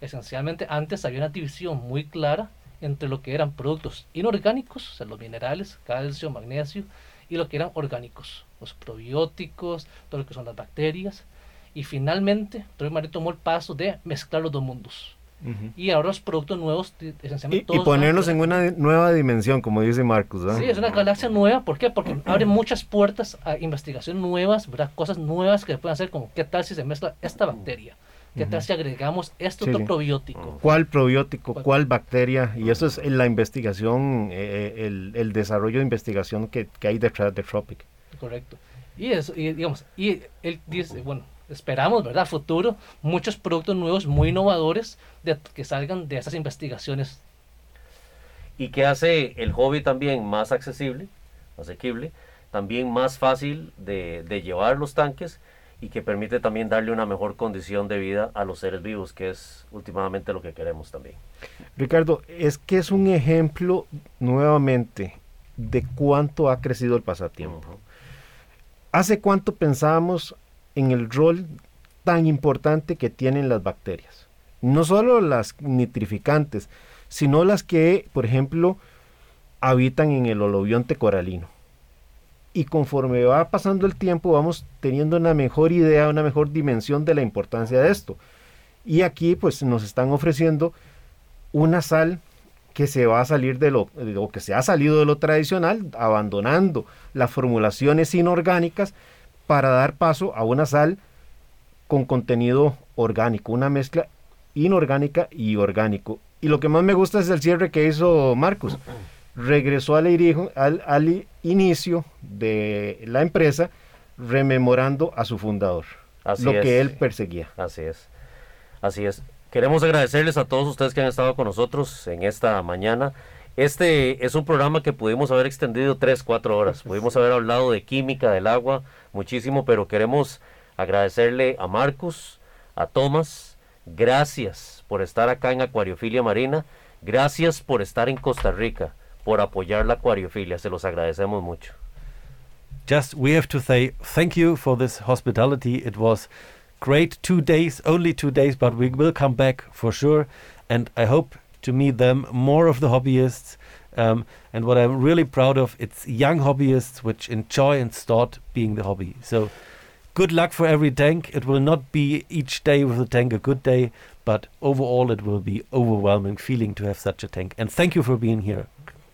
Esencialmente antes había una división muy clara entre lo que eran productos inorgánicos, o sea, los minerales, calcio, magnesio, y lo que eran orgánicos, los probióticos, todo lo que son las bacterias. Y finalmente, Troy Marín tomó el paso de mezclar los dos mundos. Y ahora los productos nuevos, esencialmente. Y, y ponernos en una nueva dimensión, como dice Marcus. Sí, es una galaxia nueva. ¿Por qué? Porque abre muchas puertas a investigación nuevas, ¿verdad? cosas nuevas que pueden hacer, como qué tal si se mezcla esta bacteria. ¿Qué tal si agregamos este otro probiótico? ¿Cuál probiótico? ¿Cuál, bacteria? Y eso es la investigación, eh, eh, el, el, desarrollo de investigación que, que, hay detrás de Tropic. Correcto. Y eso, y digamos, y él dice, bueno, esperamos, ¿verdad? Futuro, muchos productos nuevos muy innovadores de, que salgan de esas investigaciones. Y que hace el hobby también más accesible, asequible, también más fácil de, de llevar los tanques y que permite también darle una mejor condición de vida a los seres vivos, que es últimamente lo que queremos también. Ricardo, es que es un ejemplo nuevamente de cuánto ha crecido el pasatiempo. ¿Hace cuánto pensábamos en el rol tan importante que tienen las bacterias? No solo las nitrificantes, sino las que, por ejemplo, habitan en el holobionte coralino y conforme va pasando el tiempo vamos teniendo una mejor idea, una mejor dimensión de la importancia de esto. Y aquí pues nos están ofreciendo una sal que se va a salir de lo, que se ha salido de lo tradicional, abandonando las formulaciones inorgánicas para dar paso a una sal con contenido orgánico, una mezcla inorgánica y orgánico. Y lo que más me gusta es el cierre que hizo Marcos regresó al, al, al inicio de la empresa rememorando a su fundador, lo que él perseguía. Así es, así es. Queremos agradecerles a todos ustedes que han estado con nosotros en esta mañana. Este es un programa que pudimos haber extendido tres, cuatro horas. Pudimos haber hablado de química, del agua, muchísimo, pero queremos agradecerle a Marcus, a Tomás. Gracias por estar acá en Acuariofilia Marina. Gracias por estar en Costa Rica. por apoyar la acuariofilia. Se los agradecemos mucho. Just we have to say thank you for this hospitality. It was great two days, only two days, but we will come back for sure. And I hope to meet them more of the hobbyists. Um, and what I'm really proud of, it's young hobbyists which enjoy and start being the hobby. So good luck for every tank. It will not be each day with the tank a good day, but overall it will be overwhelming feeling to have such a tank. And thank you for being here.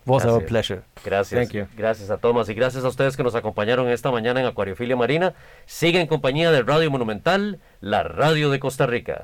Was our pleasure. Gracias. Thank you. Gracias a Tomás y gracias a ustedes que nos acompañaron esta mañana en Acuariofilia Marina. Sigue en compañía de Radio Monumental, la radio de Costa Rica.